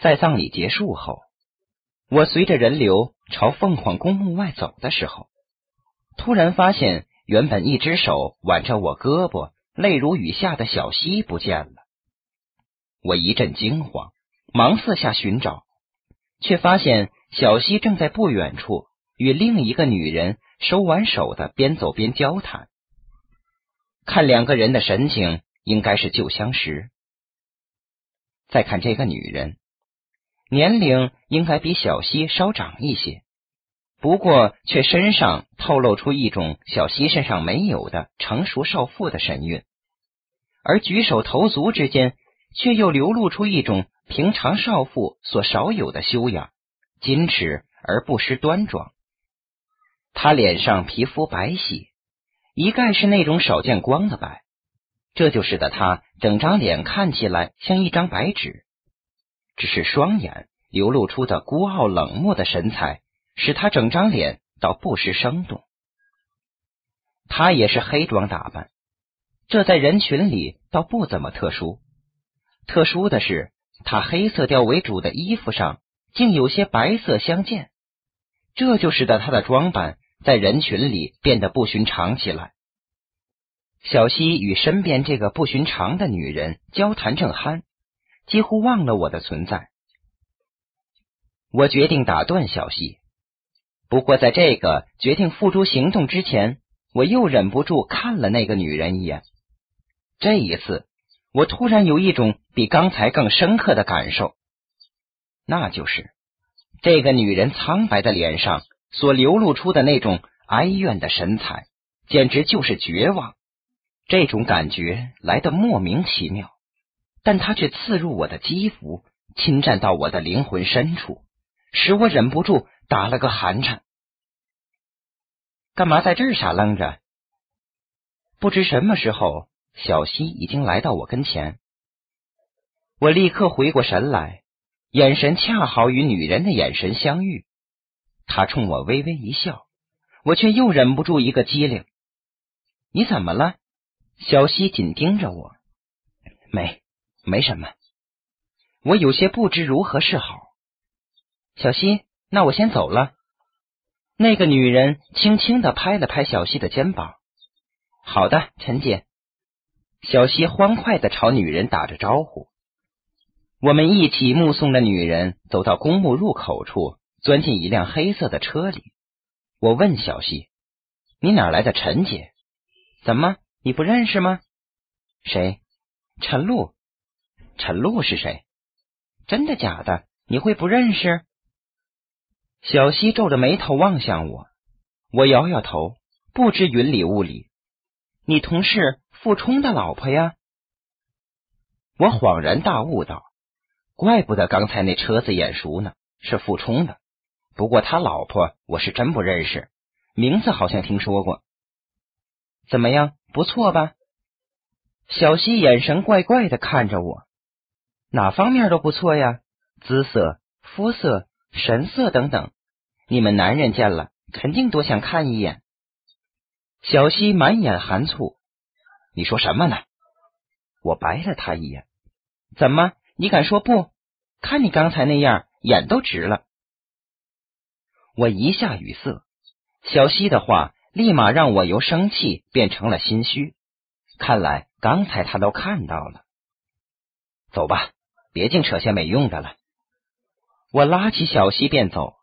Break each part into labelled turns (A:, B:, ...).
A: 在葬礼结束后，我随着人流朝凤凰公墓外走的时候，突然发现原本一只手挽着我胳膊、泪如雨下的小溪不见了。我一阵惊慌，忙四下寻找，却发现小溪正在不远处与另一个女人手挽手的边走边交谈。看两个人的神情，应该是旧相识。再看这个女人，年龄应该比小溪稍长一些，不过却身上透露出一种小溪身上没有的成熟少妇的神韵，而举手投足之间。却又流露出一种平常少妇所少有的修养，矜持而不失端庄。她脸上皮肤白皙，一概是那种少见光的白，这就使得她整张脸看起来像一张白纸。只是双眼流露出的孤傲冷漠的神采，使她整张脸倒不失生动。她也是黑装打扮，这在人群里倒不怎么特殊。特殊的是，他黑色调为主的衣服上竟有些白色相间，这就使得他的装扮在人群里变得不寻常起来。小西与身边这个不寻常的女人交谈正酣，几乎忘了我的存在。我决定打断小西，不过在这个决定付诸行动之前，我又忍不住看了那个女人一眼。这一次。我突然有一种比刚才更深刻的感受，那就是这个女人苍白的脸上所流露出的那种哀怨的神采，简直就是绝望。这种感觉来得莫名其妙，但它却刺入我的肌肤，侵占到我的灵魂深处，使我忍不住打了个寒颤。干嘛在这儿傻愣着？不知什么时候。小溪已经来到我跟前，我立刻回过神来，眼神恰好与女人的眼神相遇。她冲我微微一笑，我却又忍不住一个机灵。你怎么了？小溪紧盯着我，没，没什么。我有些不知如何是好。小溪，那我先走了。那个女人轻轻的拍了拍小溪的肩膀。好的，陈姐。小西欢快的朝女人打着招呼，我们一起目送着女人走到公墓入口处，钻进一辆黑色的车里。我问小西：“你哪来的陈姐？怎么你不认识吗？”“谁？陈露？陈露是谁？真的假的？你会不认识？”小西皱着眉头望向我，我摇摇头，不知云里雾里。你同事。傅冲的老婆呀！我恍然大悟道：“怪不得刚才那车子眼熟呢，是傅冲的。不过他老婆我是真不认识，名字好像听说过。怎么样，不错吧？”小西眼神怪怪的看着我，哪方面都不错呀，姿色、肤色、神色等等，你们男人见了肯定多想看一眼。小西满眼含醋。你说什么呢？我白了他一眼。怎么？你敢说不？看你刚才那样，眼都直了。我一下语塞。小西的话立马让我由生气变成了心虚。看来刚才他都看到了。走吧，别净扯些没用的了。我拉起小西便走。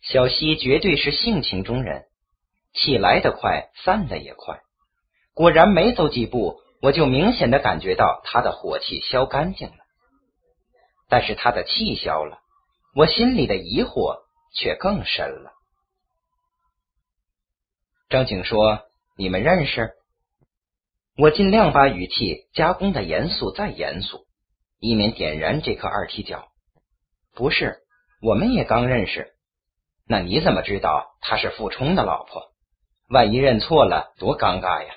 A: 小西绝对是性情中人，气来得快，散的也快。果然，没走几步，我就明显的感觉到他的火气消干净了。但是他的气消了，我心里的疑惑却更深了。张景说：“你们认识？”我尽量把语气加工的严肃再严肃，以免点燃这颗二踢脚。不是，我们也刚认识。那你怎么知道她是傅冲的老婆？万一认错了，多尴尬呀！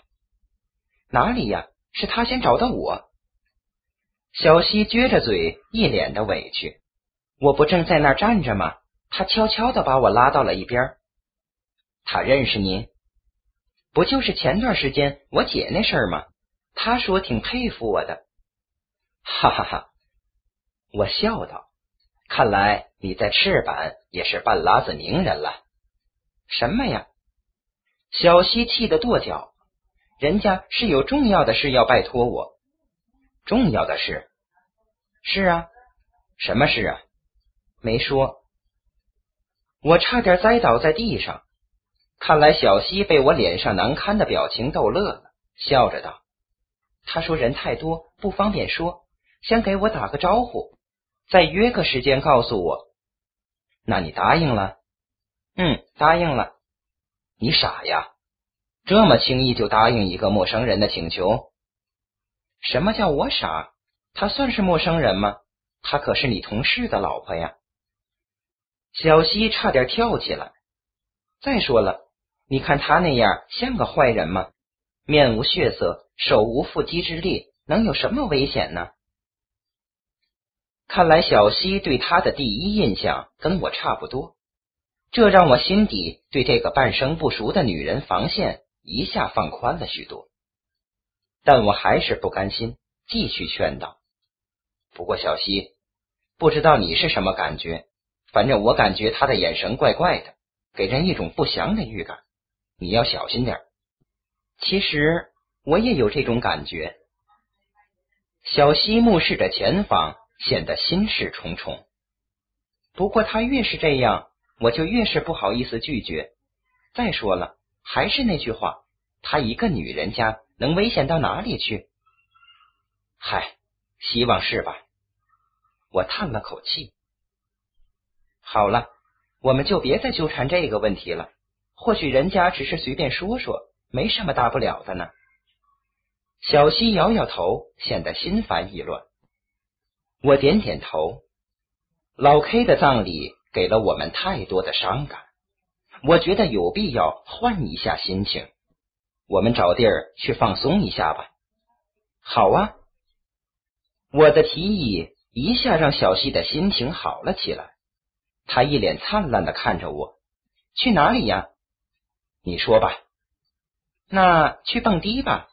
A: 哪里呀？是他先找的我。小西撅着嘴，一脸的委屈。我不正在那儿站着吗？他悄悄的把我拉到了一边。他认识您？不就是前段时间我姐那事儿吗？他说挺佩服我的。哈哈哈！我笑道。看来你在赤坂也是半拉子名人了。什么呀？小西气得跺脚，人家是有重要的事要拜托我。重要的事？是啊。什么事啊？没说。我差点栽倒在地上。看来小西被我脸上难堪的表情逗乐了，笑着道：“他说人太多不方便说，先给我打个招呼，再约个时间告诉我。那你答应了？嗯，答应了。你傻呀，这么轻易就答应一个陌生人的请求？什么叫我傻？他算是陌生人吗？他可是你同事的老婆呀。”小西差点跳起来。再说了。你看他那样像个坏人吗？面无血色，手无缚鸡之力，能有什么危险呢？看来小西对他的第一印象跟我差不多，这让我心底对这个半生不熟的女人防线一下放宽了许多。但我还是不甘心，继续劝道：“不过小西，不知道你是什么感觉，反正我感觉他的眼神怪怪的，给人一种不祥的预感。”你要小心点其实我也有这种感觉。小西目视着前方，显得心事重重。不过他越是这样，我就越是不好意思拒绝。再说了，还是那句话，她一个女人家能危险到哪里去？嗨，希望是吧？我叹了口气。好了，我们就别再纠缠这个问题了。或许人家只是随便说说，没什么大不了的呢。小西摇摇头，显得心烦意乱。我点点头。老 K 的葬礼给了我们太多的伤感，我觉得有必要换一下心情。我们找地儿去放松一下吧。好啊！我的提议一下让小西的心情好了起来，他一脸灿烂的看着我。去哪里呀？你说吧，那去蹦迪吧，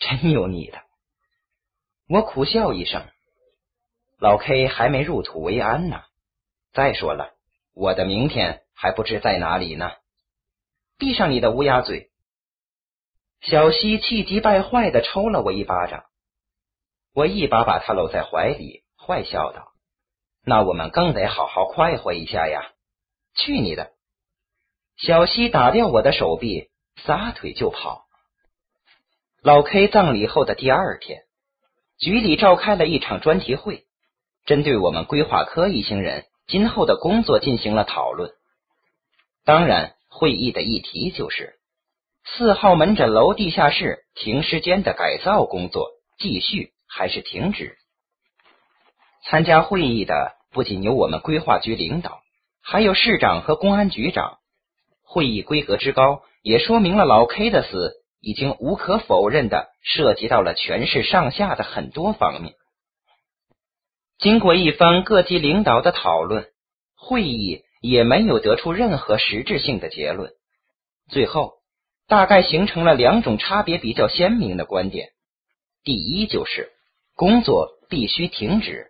A: 真有你的！我苦笑一声，老 K 还没入土为安呢。再说了，我的明天还不知在哪里呢。闭上你的乌鸦嘴！小西气急败坏的抽了我一巴掌，我一把把他搂在怀里，坏笑道：“那我们更得好好快活一下呀！去你的！”小西打掉我的手臂，撒腿就跑。老 K 葬礼后的第二天，局里召开了一场专题会，针对我们规划科一行人今后的工作进行了讨论。当然，会议的议题就是四号门诊楼地下室停尸间的改造工作继续还是停止。参加会议的不仅有我们规划局领导，还有市长和公安局长。会议规格之高，也说明了老 K 的死已经无可否认的涉及到了全市上下的很多方面。经过一番各级领导的讨论，会议也没有得出任何实质性的结论。最后，大概形成了两种差别比较鲜明的观点：第一，就是工作必须停止，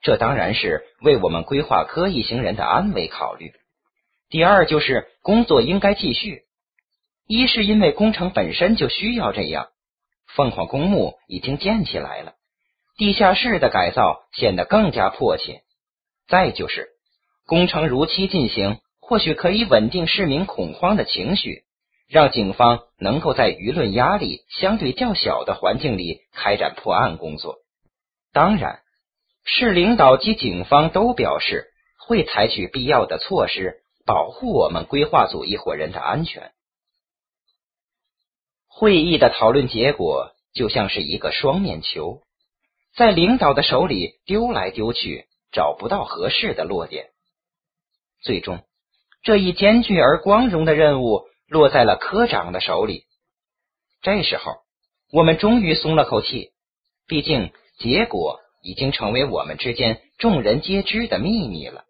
A: 这当然是为我们规划科一行人的安危考虑。第二就是工作应该继续，一是因为工程本身就需要这样，凤凰公墓已经建起来了，地下室的改造显得更加迫切；再就是工程如期进行，或许可以稳定市民恐慌的情绪，让警方能够在舆论压力相对较小的环境里开展破案工作。当然，市领导及警方都表示会采取必要的措施。保护我们规划组一伙人的安全。会议的讨论结果就像是一个双面球，在领导的手里丢来丢去，找不到合适的落点。最终，这一艰巨而光荣的任务落在了科长的手里。这时候，我们终于松了口气，毕竟结果已经成为我们之间众人皆知的秘密了。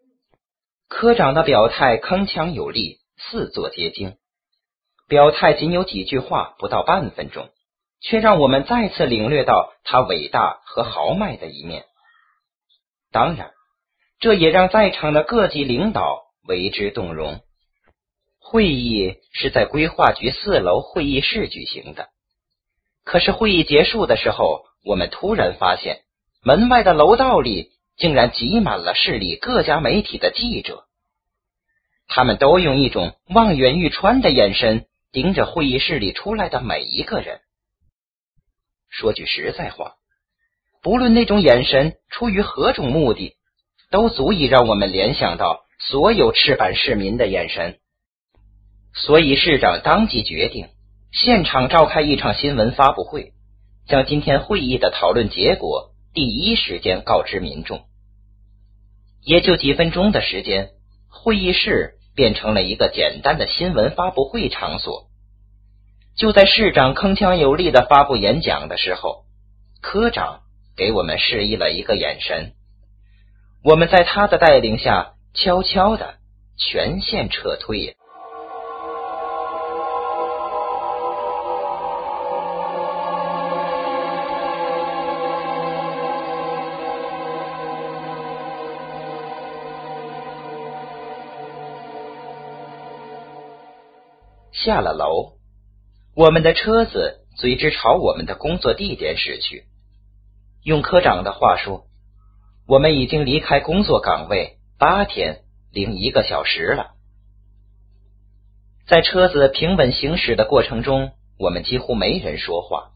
A: 科长的表态铿锵有力，四座结晶。表态仅有几句话，不到半分钟，却让我们再次领略到他伟大和豪迈的一面。当然，这也让在场的各级领导为之动容。会议是在规划局四楼会议室举行的，可是会议结束的时候，我们突然发现门外的楼道里竟然挤满了市里各家媒体的记者，他们都用一种望眼欲穿的眼神盯着会议室里出来的每一个人。说句实在话，不论那种眼神出于何种目的，都足以让我们联想到所有赤坂市民的眼神。所以，市长当即决定现场召开一场新闻发布会，将今天会议的讨论结果第一时间告知民众。也就几分钟的时间，会议室变成了一个简单的新闻发布会场所。就在市长铿锵有力的发布演讲的时候，科长给我们示意了一个眼神，我们在他的带领下悄悄的全线撤退。下了楼，我们的车子随之朝我们的工作地点驶去。用科长的话说，我们已经离开工作岗位八天零一个小时了。在车子平稳行驶的过程中，我们几乎没人说话，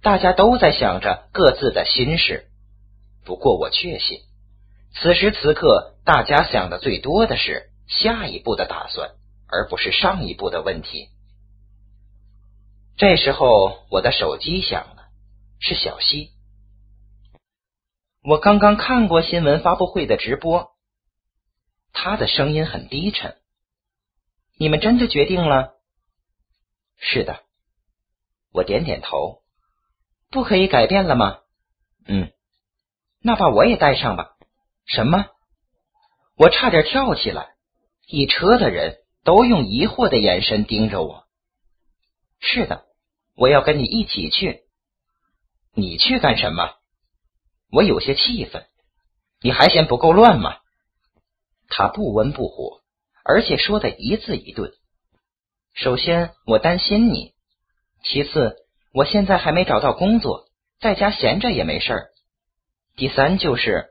A: 大家都在想着各自的心事。不过我确信，此时此刻，大家想的最多的是下一步的打算。而不是上一步的问题。这时候，我的手机响了，是小西。我刚刚看过新闻发布会的直播，他的声音很低沉。你们真的决定了？是的。我点点头。不可以改变了吗？嗯。那把我也带上吧。什么？我差点跳起来。一车的人。都用疑惑的眼神盯着我。是的，我要跟你一起去。你去干什么？我有些气愤。你还嫌不够乱吗？他不温不火，而且说的一字一顿。首先，我担心你；其次，我现在还没找到工作，在家闲着也没事儿；第三，就是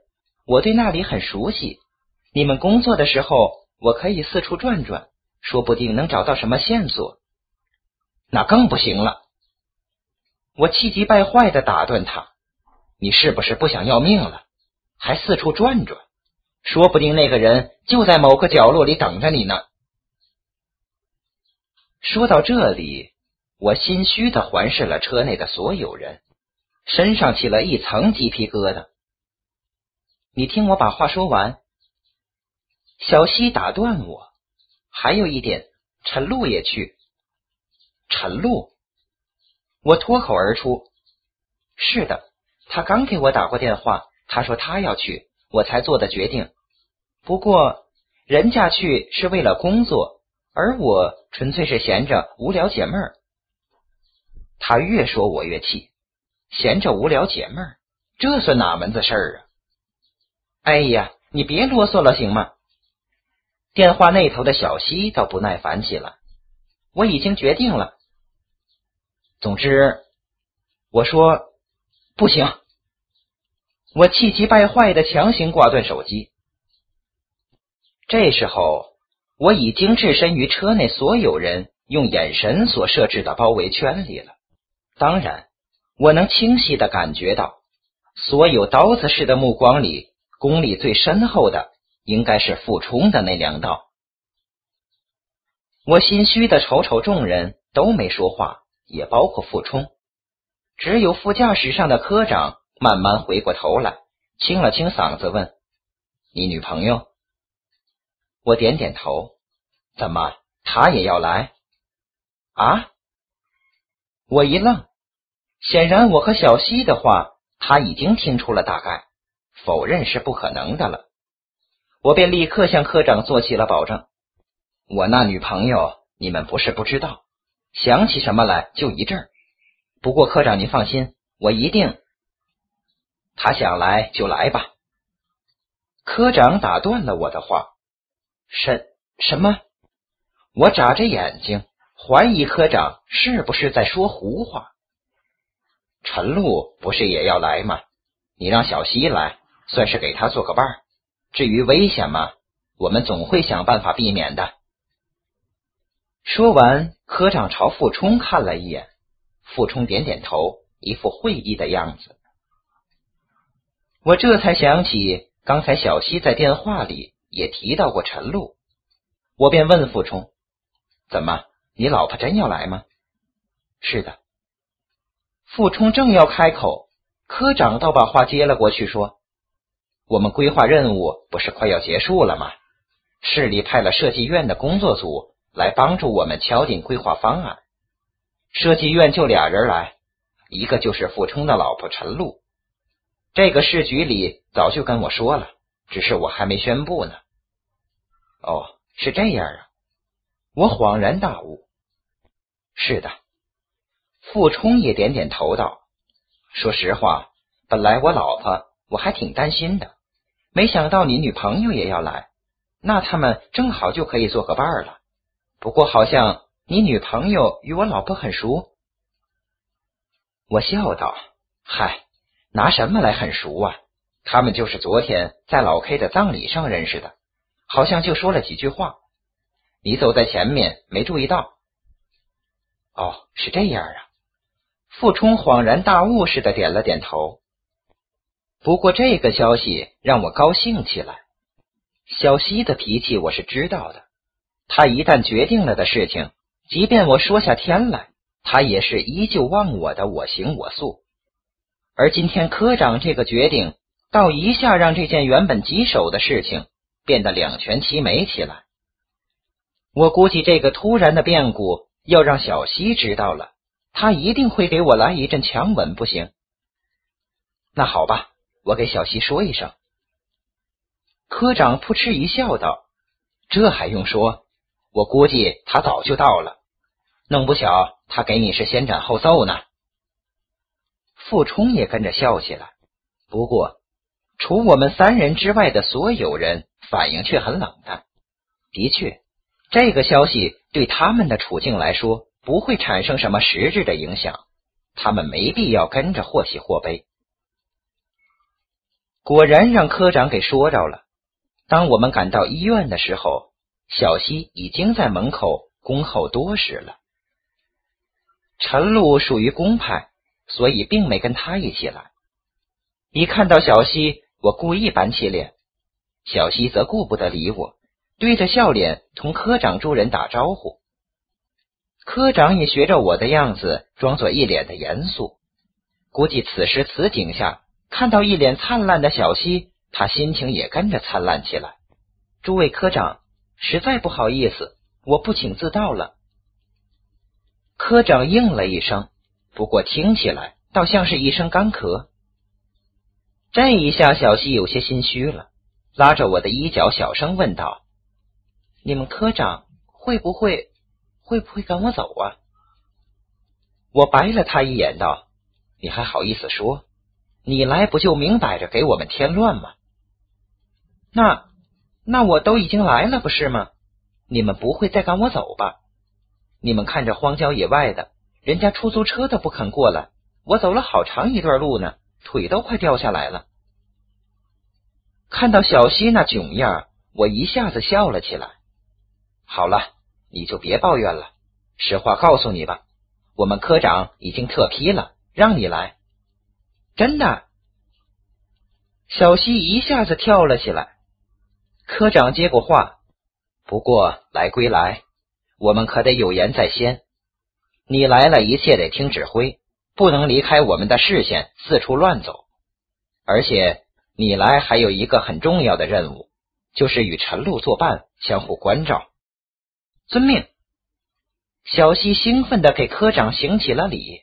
A: 我对那里很熟悉。你们工作的时候，我可以四处转转。说不定能找到什么线索，那更不行了。我气急败坏的打断他：“你是不是不想要命了？还四处转转？说不定那个人就在某个角落里等着你呢。”说到这里，我心虚的环视了车内的所有人，身上起了一层鸡皮疙瘩。你听我把话说完。小西打断我。还有一点，陈露也去。陈露，我脱口而出：“是的，他刚给我打过电话，他说他要去，我才做的决定。不过人家去是为了工作，而我纯粹是闲着无聊解闷儿。”他越说我越气，闲着无聊解闷儿，这算哪门子事儿啊？哎呀，你别啰嗦了，行吗？电话那头的小西倒不耐烦起来。我已经决定了。总之，我说不行。我气急败坏的强行挂断手机。这时候，我已经置身于车内所有人用眼神所设置的包围圈里了。当然，我能清晰的感觉到，所有刀子似的目光里，功力最深厚的。应该是傅冲的那两道。我心虚的瞅瞅众人，都没说话，也包括傅冲，只有副驾驶上的科长慢慢回过头来，清了清嗓子问：“你女朋友？”我点点头。怎么，他也要来？啊！我一愣，显然我和小西的话他已经听出了大概，否认是不可能的了。我便立刻向科长做起了保证。我那女朋友，你们不是不知道，想起什么来就一阵儿。不过科长您放心，我一定。他想来就来吧。科长打断了我的话：“什什么？”我眨着眼睛，怀疑科长是不是在说胡话。陈露不是也要来吗？你让小西来，算是给他做个伴儿。至于危险嘛？我们总会想办法避免的。说完，科长朝傅冲看了一眼，傅冲点点头，一副会意的样子。我这才想起，刚才小西在电话里也提到过陈露，我便问傅冲：“怎么，你老婆真要来吗？”“是的。”傅冲正要开口，科长倒把话接了过去，说：“我们规划任务不是快要结束了吗？市里派了设计院的工作组来帮助我们敲定规划方案。设计院就俩人来，一个就是傅冲的老婆陈露。这个市局里早就跟我说了，只是我还没宣布呢。”“哦，是这样啊！”我恍然大悟。“是的。”傅冲也点点头道：“说实话，本来我老婆我还挺担心的，没想到你女朋友也要来，那他们正好就可以做个伴儿了。不过好像你女朋友与我老婆很熟。”我笑道：“嗨，拿什么来很熟啊？他们就是昨天在老 K 的葬礼上认识的，好像就说了几句话。你走在前面没注意到。哦，是这样啊。”傅冲恍然大悟似的点了点头。不过这个消息让我高兴起来。小西的脾气我是知道的，他一旦决定了的事情，即便我说下天来，他也是依旧忘我的我行我素。而今天科长这个决定，倒一下让这件原本棘手的事情变得两全其美起来。我估计这个突然的变故要让小西知道了。他一定会给我来一阵强吻，不行？那好吧，我给小西说一声。科长扑哧一笑，道：“这还用说？我估计他早就到了，弄不巧他给你是先斩后奏呢。”傅冲也跟着笑起来，不过除我们三人之外的所有人反应却很冷淡。的确，这个消息对他们的处境来说。不会产生什么实质的影响，他们没必要跟着或喜或悲。果然让科长给说着了。当我们赶到医院的时候，小西已经在门口恭候多时了。陈露属于公派，所以并没跟他一起来。一看到小西，我故意板起脸，小西则顾不得理我，对着笑脸同科长诸人打招呼。科长也学着我的样子，装作一脸的严肃。估计此时此景下，看到一脸灿烂的小西，他心情也跟着灿烂起来。诸位科长，实在不好意思，我不请自到了。科长应了一声，不过听起来倒像是一声干咳。这一下，小西有些心虚了，拉着我的衣角，小声问道：“你们科长会不会？”会不会赶我走啊？我白了他一眼，道：“你还好意思说？你来不就明摆着给我们添乱吗？那那我都已经来了，不是吗？你们不会再赶我走吧？你们看这荒郊野外的，人家出租车都不肯过来，我走了好长一段路呢，腿都快掉下来了。看到小西那囧样，我一下子笑了起来。好了。你就别抱怨了，实话告诉你吧，我们科长已经特批了，让你来。真的？小西一下子跳了起来。科长接过话，不过来归来，我们可得有言在先。你来了，一切得听指挥，不能离开我们的视线，四处乱走。而且你来还有一个很重要的任务，就是与陈露作伴，相互关照。遵命。小西兴奋的给科长行起了礼。